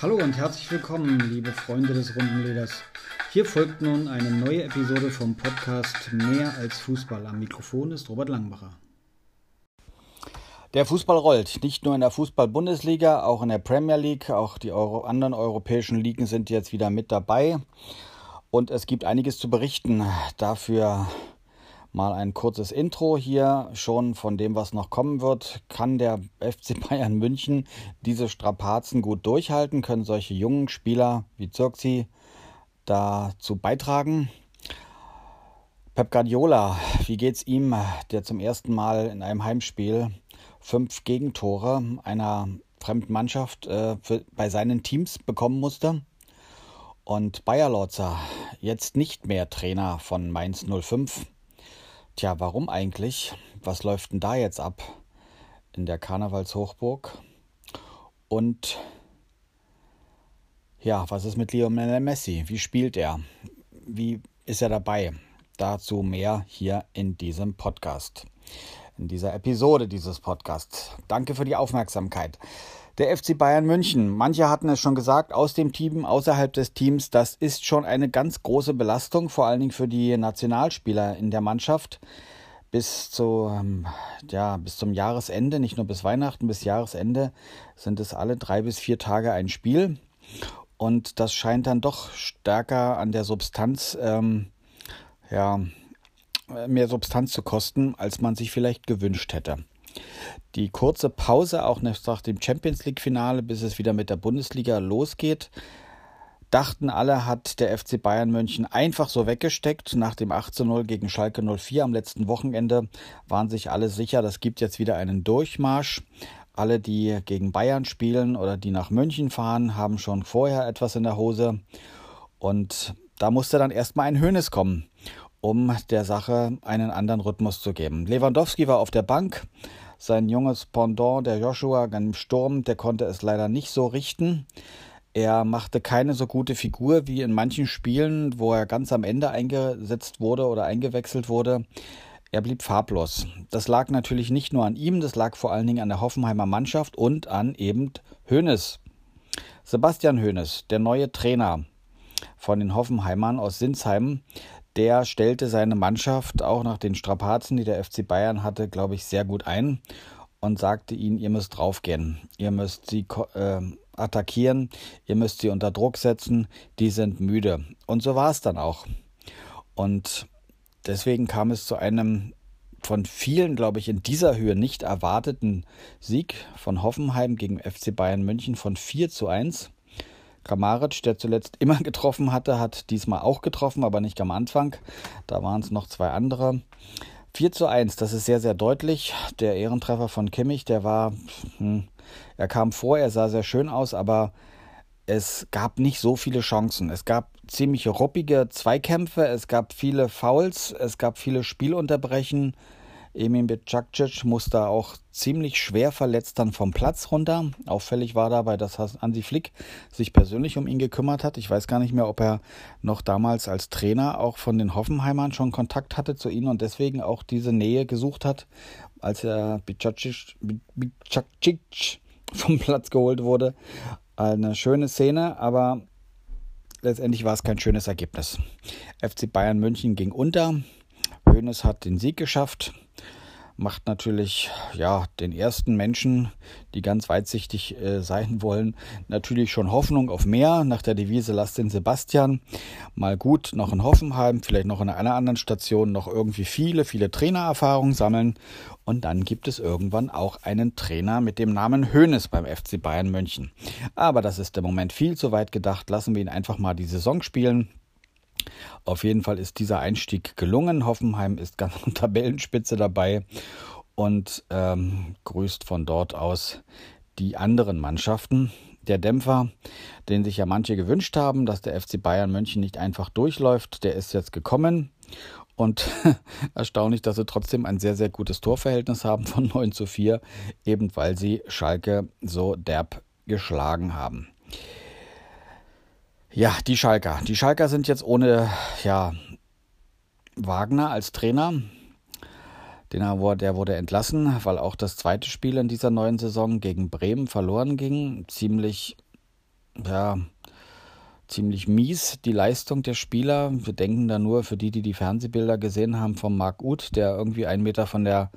Hallo und herzlich willkommen, liebe Freunde des Rundenleders. Hier folgt nun eine neue Episode vom Podcast Mehr als Fußball. Am Mikrofon ist Robert Langbacher. Der Fußball rollt, nicht nur in der Fußball-Bundesliga, auch in der Premier League, auch die Euro anderen europäischen Ligen sind jetzt wieder mit dabei. Und es gibt einiges zu berichten. Dafür mal ein kurzes Intro hier schon von dem, was noch kommen wird. Kann der FC Bayern München diese Strapazen gut durchhalten? Können solche jungen Spieler wie Zirkzi dazu beitragen? Pep Guardiola, wie geht's ihm, der zum ersten Mal in einem Heimspiel fünf Gegentore einer fremden Mannschaft äh, für, bei seinen Teams bekommen musste? Und Bayer Lorzer, jetzt nicht mehr Trainer von Mainz 05, Tja, warum eigentlich? Was läuft denn da jetzt ab in der Karnevalshochburg? Und ja, was ist mit Lionel Messi? Wie spielt er? Wie ist er dabei? Dazu mehr hier in diesem Podcast, in dieser Episode dieses Podcasts. Danke für die Aufmerksamkeit der FC Bayern München. Manche hatten es schon gesagt, aus dem Team, außerhalb des Teams, das ist schon eine ganz große Belastung, vor allen Dingen für die Nationalspieler in der Mannschaft. Bis, zu, ähm, ja, bis zum Jahresende, nicht nur bis Weihnachten, bis Jahresende sind es alle drei bis vier Tage ein Spiel. Und das scheint dann doch stärker an der Substanz, ähm, ja, mehr Substanz zu kosten, als man sich vielleicht gewünscht hätte. Die kurze Pause auch nach dem Champions League-Finale, bis es wieder mit der Bundesliga losgeht, dachten alle, hat der FC Bayern München einfach so weggesteckt. Nach dem 8 zu 0 gegen Schalke 04 am letzten Wochenende waren sich alle sicher, das gibt jetzt wieder einen Durchmarsch. Alle, die gegen Bayern spielen oder die nach München fahren, haben schon vorher etwas in der Hose. Und da musste dann erstmal ein Hönes kommen, um der Sache einen anderen Rhythmus zu geben. Lewandowski war auf der Bank, sein junges Pendant, der Joshua, im Sturm, der konnte es leider nicht so richten. Er machte keine so gute Figur wie in manchen Spielen, wo er ganz am Ende eingesetzt wurde oder eingewechselt wurde. Er blieb farblos. Das lag natürlich nicht nur an ihm, das lag vor allen Dingen an der Hoffenheimer Mannschaft und an eben Hoeneß. Sebastian Hoeneß, der neue Trainer von den Hoffenheimern aus Sinsheim, der stellte seine Mannschaft auch nach den Strapazen, die der FC Bayern hatte, glaube ich, sehr gut ein und sagte ihnen, ihr müsst draufgehen, ihr müsst sie äh, attackieren, ihr müsst sie unter Druck setzen, die sind müde. Und so war es dann auch. Und deswegen kam es zu einem von vielen, glaube ich, in dieser Höhe nicht erwarteten Sieg von Hoffenheim gegen FC Bayern München von 4 zu 1. Kramaric, der zuletzt immer getroffen hatte, hat diesmal auch getroffen, aber nicht am Anfang. Da waren es noch zwei andere. 4 zu 1, das ist sehr, sehr deutlich. Der Ehrentreffer von Kimmich, der war, hm, er kam vor, er sah sehr schön aus, aber es gab nicht so viele Chancen. Es gab ziemlich ruppige Zweikämpfe, es gab viele Fouls, es gab viele Spielunterbrechen. Emin Bicakcic musste auch ziemlich schwer verletzt dann vom Platz runter. Auffällig war dabei, dass Hansi Flick sich persönlich um ihn gekümmert hat. Ich weiß gar nicht mehr, ob er noch damals als Trainer auch von den Hoffenheimern schon Kontakt hatte zu ihnen und deswegen auch diese Nähe gesucht hat, als er Bicakcic vom Platz geholt wurde. Eine schöne Szene, aber letztendlich war es kein schönes Ergebnis. FC Bayern München ging unter. Hoeneß hat den Sieg geschafft macht natürlich ja den ersten Menschen, die ganz weitsichtig äh, sein wollen, natürlich schon Hoffnung auf mehr nach der Devise Lasst den Sebastian. Mal gut, noch in Hoffenheim, vielleicht noch in einer anderen Station noch irgendwie viele, viele Trainererfahrungen sammeln und dann gibt es irgendwann auch einen Trainer mit dem Namen Hoeneß beim FC Bayern München. Aber das ist im Moment viel zu weit gedacht. Lassen wir ihn einfach mal die Saison spielen. Auf jeden Fall ist dieser Einstieg gelungen. Hoffenheim ist ganz an Tabellenspitze dabei und ähm, grüßt von dort aus die anderen Mannschaften. Der Dämpfer, den sich ja manche gewünscht haben, dass der FC Bayern München nicht einfach durchläuft, der ist jetzt gekommen. Und erstaunlich, dass sie trotzdem ein sehr, sehr gutes Torverhältnis haben von 9 zu 4, eben weil sie Schalke so derb geschlagen haben. Ja, die Schalker. Die Schalker sind jetzt ohne ja, Wagner als Trainer. Den, der wurde entlassen, weil auch das zweite Spiel in dieser neuen Saison gegen Bremen verloren ging. Ziemlich ja, ziemlich mies, die Leistung der Spieler. Wir denken da nur für die, die die Fernsehbilder gesehen haben, vom Marc Uth, der irgendwie einen Meter von der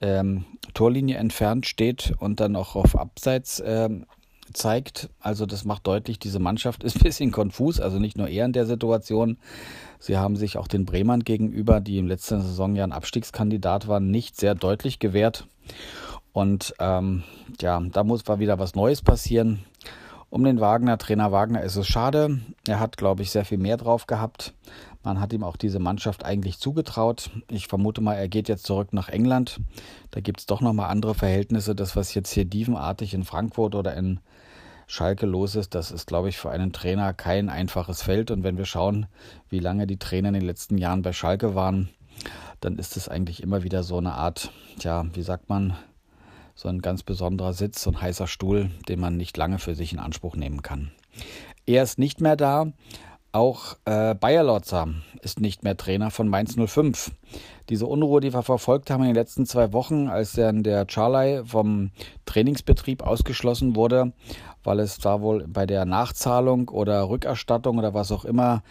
ähm, Torlinie entfernt steht und dann auch auf Abseits ähm, zeigt. Also das macht deutlich, diese Mannschaft ist ein bisschen konfus, also nicht nur er in der Situation. Sie haben sich auch den Bremern gegenüber, die im letzten Saison ja ein Abstiegskandidat waren, nicht sehr deutlich gewährt. Und ähm, ja, da muss mal wieder was Neues passieren. Um den Wagner, Trainer Wagner, ist es schade. Er hat, glaube ich, sehr viel mehr drauf gehabt. Man hat ihm auch diese Mannschaft eigentlich zugetraut. Ich vermute mal, er geht jetzt zurück nach England. Da gibt es doch nochmal andere Verhältnisse. Das, was jetzt hier dievenartig in Frankfurt oder in Schalke los ist, das ist, glaube ich, für einen Trainer kein einfaches Feld. Und wenn wir schauen, wie lange die Trainer in den letzten Jahren bei Schalke waren, dann ist es eigentlich immer wieder so eine Art, ja, wie sagt man, so ein ganz besonderer Sitz, so ein heißer Stuhl, den man nicht lange für sich in Anspruch nehmen kann. Er ist nicht mehr da. Auch äh, Bayer Lotzer ist nicht mehr Trainer von Mainz 05. Diese Unruhe, die wir verfolgt haben in den letzten zwei Wochen, als dann der Charley vom Trainingsbetrieb ausgeschlossen wurde, weil es da wohl bei der Nachzahlung oder Rückerstattung oder was auch immer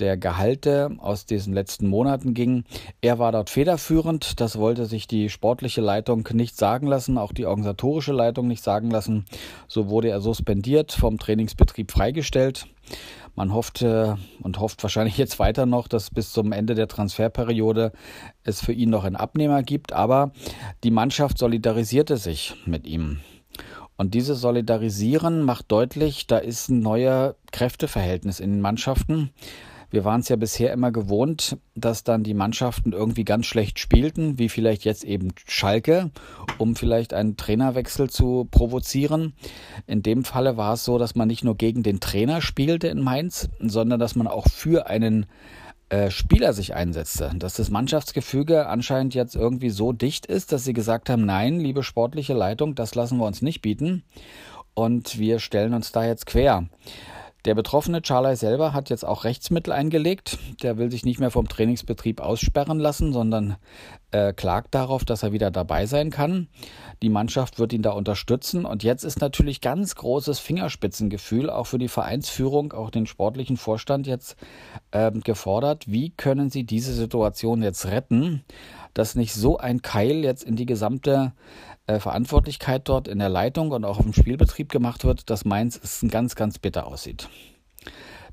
der Gehalte aus diesen letzten Monaten ging. Er war dort federführend. Das wollte sich die sportliche Leitung nicht sagen lassen, auch die organisatorische Leitung nicht sagen lassen. So wurde er suspendiert, vom Trainingsbetrieb freigestellt. Man hoffte und hofft wahrscheinlich jetzt weiter noch, dass bis zum Ende der Transferperiode es für ihn noch einen Abnehmer gibt. Aber die Mannschaft solidarisierte sich mit ihm. Und dieses Solidarisieren macht deutlich, da ist ein neuer Kräfteverhältnis in den Mannschaften. Wir waren es ja bisher immer gewohnt, dass dann die Mannschaften irgendwie ganz schlecht spielten, wie vielleicht jetzt eben Schalke, um vielleicht einen Trainerwechsel zu provozieren. In dem Falle war es so, dass man nicht nur gegen den Trainer spielte in Mainz, sondern dass man auch für einen äh, Spieler sich einsetzte, dass das Mannschaftsgefüge anscheinend jetzt irgendwie so dicht ist, dass sie gesagt haben, nein, liebe sportliche Leitung, das lassen wir uns nicht bieten und wir stellen uns da jetzt quer. Der betroffene Charley selber hat jetzt auch Rechtsmittel eingelegt. Der will sich nicht mehr vom Trainingsbetrieb aussperren lassen, sondern äh, klagt darauf, dass er wieder dabei sein kann. Die Mannschaft wird ihn da unterstützen. Und jetzt ist natürlich ganz großes Fingerspitzengefühl auch für die Vereinsführung, auch den sportlichen Vorstand jetzt äh, gefordert. Wie können sie diese Situation jetzt retten, dass nicht so ein Keil jetzt in die gesamte äh, Verantwortlichkeit dort in der Leitung und auch auf dem Spielbetrieb gemacht wird, dass Mainz es ganz, ganz bitter aussieht.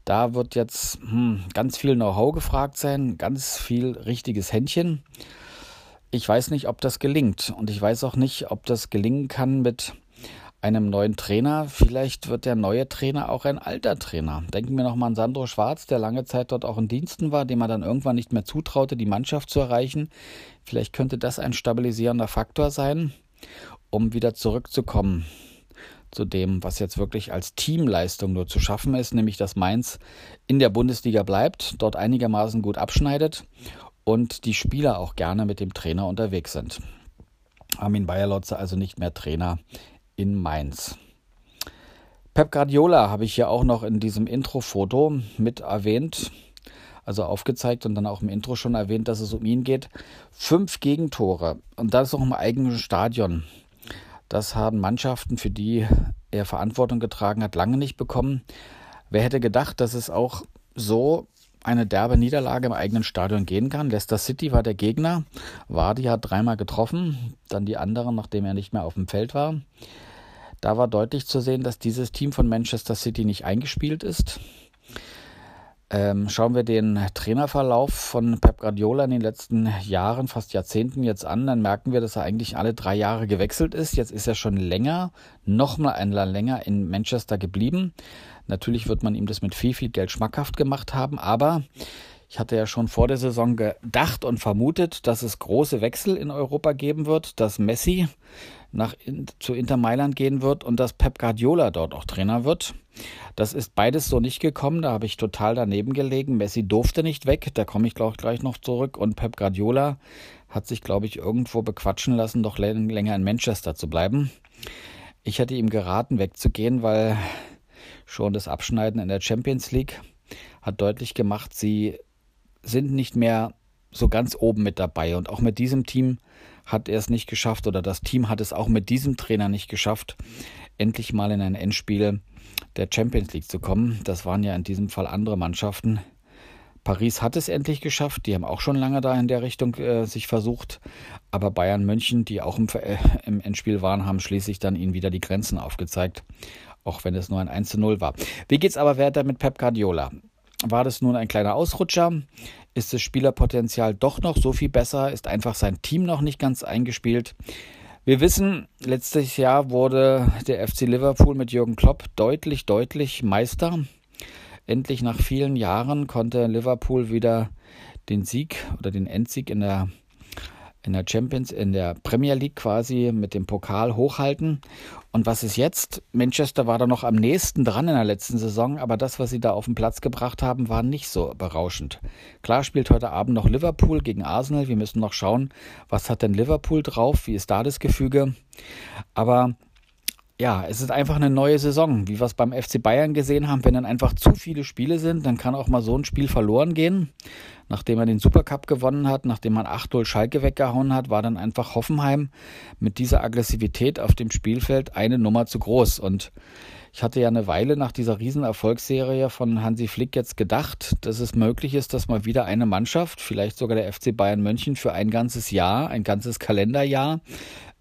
Da wird jetzt hm, ganz viel Know-how gefragt sein, ganz viel richtiges Händchen. Ich weiß nicht, ob das gelingt. Und ich weiß auch nicht, ob das gelingen kann mit einem neuen Trainer. Vielleicht wird der neue Trainer auch ein alter Trainer. Denken wir nochmal an Sandro Schwarz, der lange Zeit dort auch in Diensten war, dem er dann irgendwann nicht mehr zutraute, die Mannschaft zu erreichen. Vielleicht könnte das ein stabilisierender Faktor sein um wieder zurückzukommen zu dem, was jetzt wirklich als Teamleistung nur zu schaffen ist, nämlich dass Mainz in der Bundesliga bleibt, dort einigermaßen gut abschneidet und die Spieler auch gerne mit dem Trainer unterwegs sind. Armin Bayerlotze also nicht mehr Trainer in Mainz. Pep Guardiola habe ich hier auch noch in diesem Intro-Foto mit erwähnt also aufgezeigt und dann auch im Intro schon erwähnt, dass es um ihn geht. Fünf Gegentore und das auch im eigenen Stadion. Das haben Mannschaften, für die er Verantwortung getragen hat, lange nicht bekommen. Wer hätte gedacht, dass es auch so eine derbe Niederlage im eigenen Stadion gehen kann. Leicester City war der Gegner. Vardy hat dreimal getroffen, dann die anderen, nachdem er nicht mehr auf dem Feld war. Da war deutlich zu sehen, dass dieses Team von Manchester City nicht eingespielt ist. Ähm, schauen wir den Trainerverlauf von Pep Guardiola in den letzten Jahren, fast Jahrzehnten jetzt an, dann merken wir, dass er eigentlich alle drei Jahre gewechselt ist. Jetzt ist er schon länger, nochmal ein Jahr länger in Manchester geblieben. Natürlich wird man ihm das mit viel, viel Geld schmackhaft gemacht haben, aber ich hatte ja schon vor der Saison gedacht und vermutet, dass es große Wechsel in Europa geben wird, dass Messi nach zu Inter Mailand gehen wird und dass Pep Guardiola dort auch Trainer wird. Das ist beides so nicht gekommen. Da habe ich total daneben gelegen. Messi durfte nicht weg. Da komme ich glaube gleich noch zurück. Und Pep Guardiola hat sich, glaube ich, irgendwo bequatschen lassen, doch länger in Manchester zu bleiben. Ich hätte ihm geraten, wegzugehen, weil schon das Abschneiden in der Champions League hat deutlich gemacht, sie sind nicht mehr so ganz oben mit dabei. Und auch mit diesem Team hat er es nicht geschafft oder das Team hat es auch mit diesem Trainer nicht geschafft, endlich mal in ein Endspiel der Champions League zu kommen. Das waren ja in diesem Fall andere Mannschaften. Paris hat es endlich geschafft. Die haben auch schon lange da in der Richtung äh, sich versucht. Aber Bayern München, die auch im, äh, im, Endspiel waren, haben schließlich dann ihnen wieder die Grenzen aufgezeigt. Auch wenn es nur ein 1 zu 0 war. Wie geht's aber weiter mit Pep Guardiola? War das nun ein kleiner Ausrutscher? Ist das Spielerpotenzial doch noch so viel besser? Ist einfach sein Team noch nicht ganz eingespielt? Wir wissen, letztes Jahr wurde der FC Liverpool mit Jürgen Klopp deutlich, deutlich Meister. Endlich nach vielen Jahren konnte Liverpool wieder den Sieg oder den Endsieg in der in der Champions, in der Premier League quasi mit dem Pokal hochhalten. Und was ist jetzt? Manchester war da noch am nächsten dran in der letzten Saison, aber das, was sie da auf den Platz gebracht haben, war nicht so berauschend. Klar spielt heute Abend noch Liverpool gegen Arsenal. Wir müssen noch schauen, was hat denn Liverpool drauf? Wie ist da das Gefüge? Aber ja, es ist einfach eine neue Saison. Wie wir es beim FC Bayern gesehen haben, wenn dann einfach zu viele Spiele sind, dann kann auch mal so ein Spiel verloren gehen. Nachdem er den Supercup gewonnen hat, nachdem man 8-0 Schalke weggehauen hat, war dann einfach Hoffenheim mit dieser Aggressivität auf dem Spielfeld eine Nummer zu groß. Und ich hatte ja eine Weile nach dieser Riesenerfolgsserie von Hansi Flick jetzt gedacht, dass es möglich ist, dass mal wieder eine Mannschaft, vielleicht sogar der FC Bayern München, für ein ganzes Jahr, ein ganzes Kalenderjahr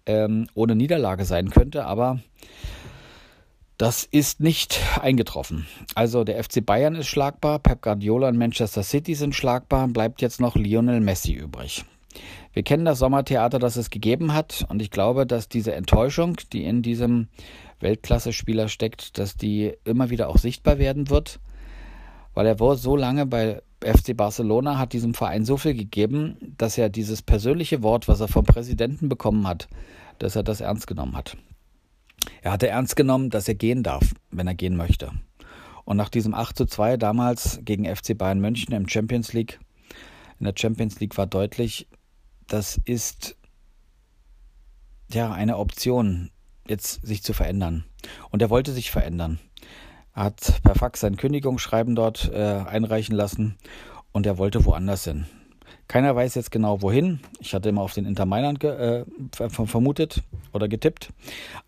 ähm, ohne Niederlage sein könnte, aber das ist nicht eingetroffen. Also der FC Bayern ist schlagbar, Pep Guardiola und Manchester City sind schlagbar, bleibt jetzt noch Lionel Messi übrig. Wir kennen das Sommertheater, das es gegeben hat und ich glaube, dass diese Enttäuschung, die in diesem Weltklasse-Spieler steckt, dass die immer wieder auch sichtbar werden wird, weil er so lange bei FC Barcelona hat diesem Verein so viel gegeben, dass er dieses persönliche Wort, was er vom Präsidenten bekommen hat, dass er das ernst genommen hat. Er hatte ernst genommen, dass er gehen darf, wenn er gehen möchte. Und nach diesem 8 zu 2 damals gegen FC Bayern München im Champions League, in der Champions League war deutlich, das ist ja eine Option, jetzt sich zu verändern. Und er wollte sich verändern hat per Fax sein Kündigungsschreiben dort äh, einreichen lassen und er wollte woanders hin. Keiner weiß jetzt genau wohin. Ich hatte immer auf den Inter Mailand äh, vermutet oder getippt,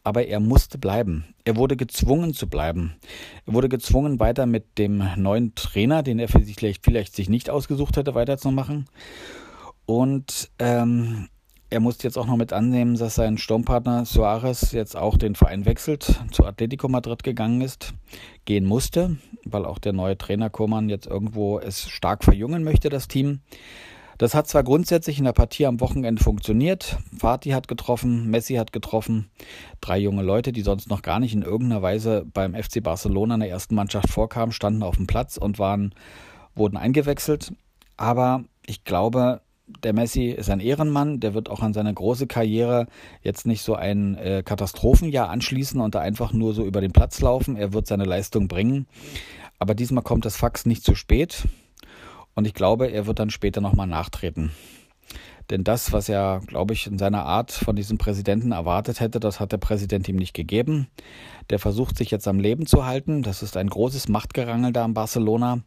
aber er musste bleiben. Er wurde gezwungen zu bleiben. Er wurde gezwungen, weiter mit dem neuen Trainer, den er sich vielleicht, vielleicht sich nicht ausgesucht hätte, weiterzumachen. Und ähm, er musste jetzt auch noch mit annehmen, dass sein Sturmpartner Suarez jetzt auch den Verein wechselt, zu Atletico Madrid gegangen ist, gehen musste, weil auch der neue Trainer Koman jetzt irgendwo es stark verjüngen möchte, das Team. Das hat zwar grundsätzlich in der Partie am Wochenende funktioniert. Fatih hat getroffen, Messi hat getroffen. Drei junge Leute, die sonst noch gar nicht in irgendeiner Weise beim FC Barcelona in der ersten Mannschaft vorkamen, standen auf dem Platz und waren, wurden eingewechselt. Aber ich glaube, der Messi ist ein Ehrenmann, der wird auch an seine große Karriere jetzt nicht so ein äh, Katastrophenjahr anschließen und da einfach nur so über den Platz laufen. Er wird seine Leistung bringen. Aber diesmal kommt das Fax nicht zu spät und ich glaube, er wird dann später nochmal nachtreten. Denn das, was er, glaube ich, in seiner Art von diesem Präsidenten erwartet hätte, das hat der Präsident ihm nicht gegeben. Der versucht sich jetzt am Leben zu halten. Das ist ein großes Machtgerangel da in Barcelona.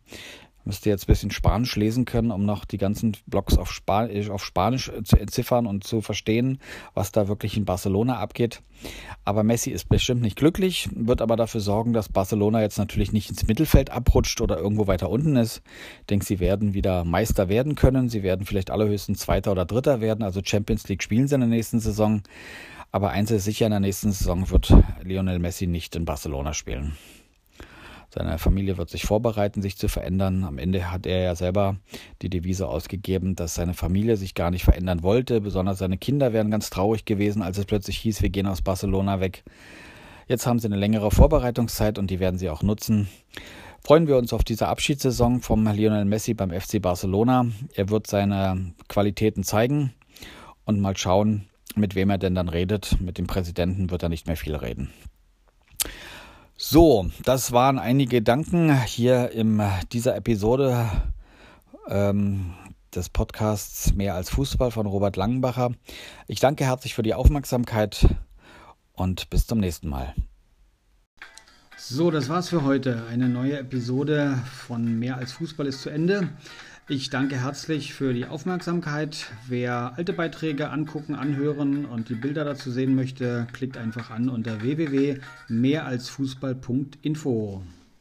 Müsste jetzt ein bisschen Spanisch lesen können, um noch die ganzen Blogs auf, Spanisch, auf Spanisch zu entziffern und zu verstehen, was da wirklich in Barcelona abgeht. Aber Messi ist bestimmt nicht glücklich, wird aber dafür sorgen, dass Barcelona jetzt natürlich nicht ins Mittelfeld abrutscht oder irgendwo weiter unten ist. Ich denke, sie werden wieder Meister werden können. Sie werden vielleicht allerhöchstens Zweiter oder Dritter werden. Also Champions League spielen sie in der nächsten Saison. Aber eins ist sicher, in der nächsten Saison wird Lionel Messi nicht in Barcelona spielen. Seine Familie wird sich vorbereiten, sich zu verändern. Am Ende hat er ja selber die Devise ausgegeben, dass seine Familie sich gar nicht verändern wollte. Besonders seine Kinder wären ganz traurig gewesen, als es plötzlich hieß, wir gehen aus Barcelona weg. Jetzt haben sie eine längere Vorbereitungszeit und die werden sie auch nutzen. Freuen wir uns auf diese Abschiedssaison vom Lionel Messi beim FC Barcelona. Er wird seine Qualitäten zeigen und mal schauen, mit wem er denn dann redet. Mit dem Präsidenten wird er nicht mehr viel reden. So, das waren einige Gedanken hier in dieser Episode ähm, des Podcasts Mehr als Fußball von Robert Langenbacher. Ich danke herzlich für die Aufmerksamkeit und bis zum nächsten Mal. So, das war's für heute. Eine neue Episode von Mehr als Fußball ist zu Ende. Ich danke herzlich für die Aufmerksamkeit. Wer alte Beiträge angucken, anhören und die Bilder dazu sehen möchte, klickt einfach an unter www.mehralsfußball.info.